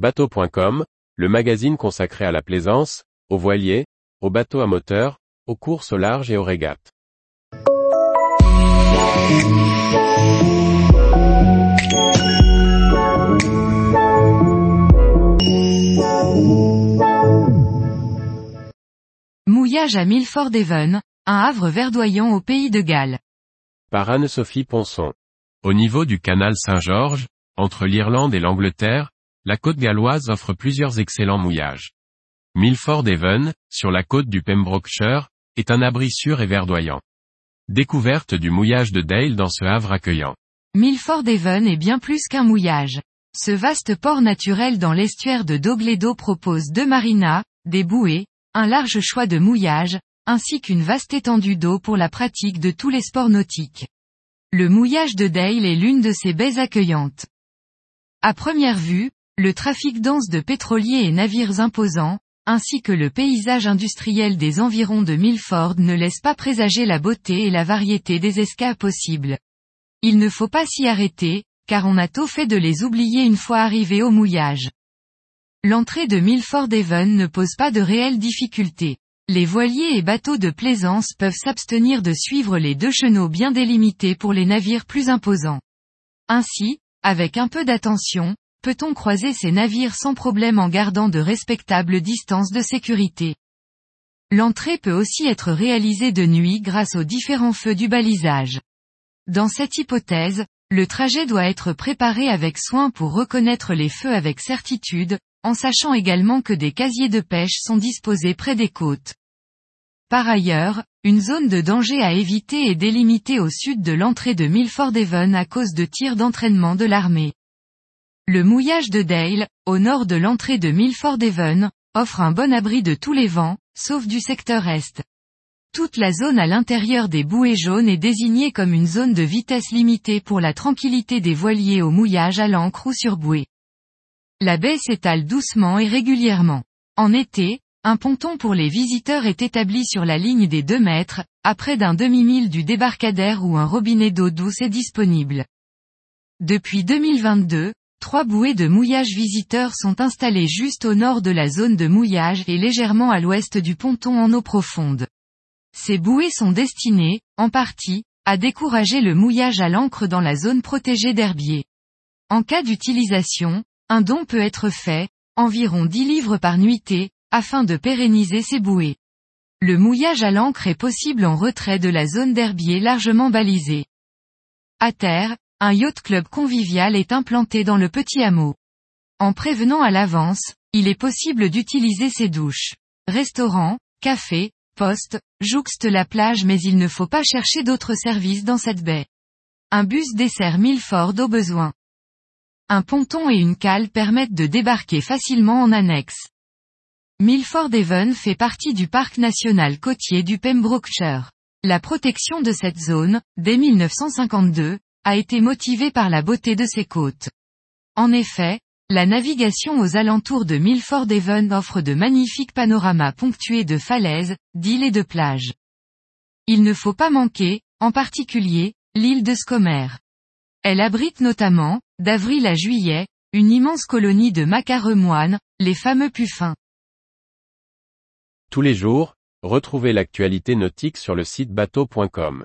Bateau.com, le magazine consacré à la plaisance, aux voiliers, aux bateaux à moteur, aux courses au large et aux régates. Mouillage à Milford Haven, un havre verdoyant au pays de Galles. Par Anne-Sophie Ponson. Au niveau du canal Saint-Georges, entre l'Irlande et l'Angleterre, la côte galloise offre plusieurs excellents mouillages. Milford Haven, sur la côte du Pembrokeshire, est un abri sûr et verdoyant. Découverte du mouillage de Dale dans ce havre accueillant. Milford Haven est bien plus qu'un mouillage. Ce vaste port naturel dans l'estuaire de Dogledo propose deux marinas, des bouées, un large choix de mouillages, ainsi qu'une vaste étendue d'eau pour la pratique de tous les sports nautiques. Le mouillage de Dale est l'une de ces baies accueillantes. À première vue, le trafic dense de pétroliers et navires imposants, ainsi que le paysage industriel des environs de Milford ne laisse pas présager la beauté et la variété des escapes possibles. Il ne faut pas s'y arrêter, car on a tôt fait de les oublier une fois arrivés au mouillage. L'entrée de Milford Haven ne pose pas de réelles difficultés. Les voiliers et bateaux de plaisance peuvent s'abstenir de suivre les deux chenaux bien délimités pour les navires plus imposants. Ainsi, avec un peu d'attention, peut-on croiser ces navires sans problème en gardant de respectables distances de sécurité? L'entrée peut aussi être réalisée de nuit grâce aux différents feux du balisage. Dans cette hypothèse, le trajet doit être préparé avec soin pour reconnaître les feux avec certitude, en sachant également que des casiers de pêche sont disposés près des côtes. Par ailleurs, une zone de danger à éviter est délimitée au sud de l'entrée de Milford Haven à cause de tirs d'entraînement de l'armée. Le mouillage de Dale, au nord de l'entrée de Milford Haven, offre un bon abri de tous les vents, sauf du secteur est. Toute la zone à l'intérieur des bouées jaunes est désignée comme une zone de vitesse limitée pour la tranquillité des voiliers au mouillage à l'ancre ou sur bouée. La baie s'étale doucement et régulièrement. En été, un ponton pour les visiteurs est établi sur la ligne des 2 mètres, à près d'un demi-mille du débarcadère où un robinet d'eau douce est disponible. Depuis 2022, trois bouées de mouillage visiteurs sont installées juste au nord de la zone de mouillage et légèrement à l'ouest du ponton en eau profonde. Ces bouées sont destinées, en partie, à décourager le mouillage à l'encre dans la zone protégée d'herbier. En cas d'utilisation, un don peut être fait, environ 10 livres par nuitée, afin de pérenniser ces bouées. Le mouillage à l'encre est possible en retrait de la zone d'herbier largement balisée. À terre, un yacht club convivial est implanté dans le petit hameau. En prévenant à l'avance, il est possible d'utiliser ces douches. Restaurant, café, poste, jouxte la plage mais il ne faut pas chercher d'autres services dans cette baie. Un bus dessert Milford au besoin. Un ponton et une cale permettent de débarquer facilement en annexe. Milford Haven fait partie du parc national côtier du Pembrokeshire. La protection de cette zone, dès 1952, a été motivée par la beauté de ses côtes. En effet, la navigation aux alentours de Milford Haven offre de magnifiques panoramas ponctués de falaises, d'îles et de plages. Il ne faut pas manquer, en particulier, l'île de Scomer. Elle abrite notamment, d'avril à juillet, une immense colonie de macareux moines, les fameux puffins. Tous les jours, retrouvez l'actualité nautique sur le site bateau.com.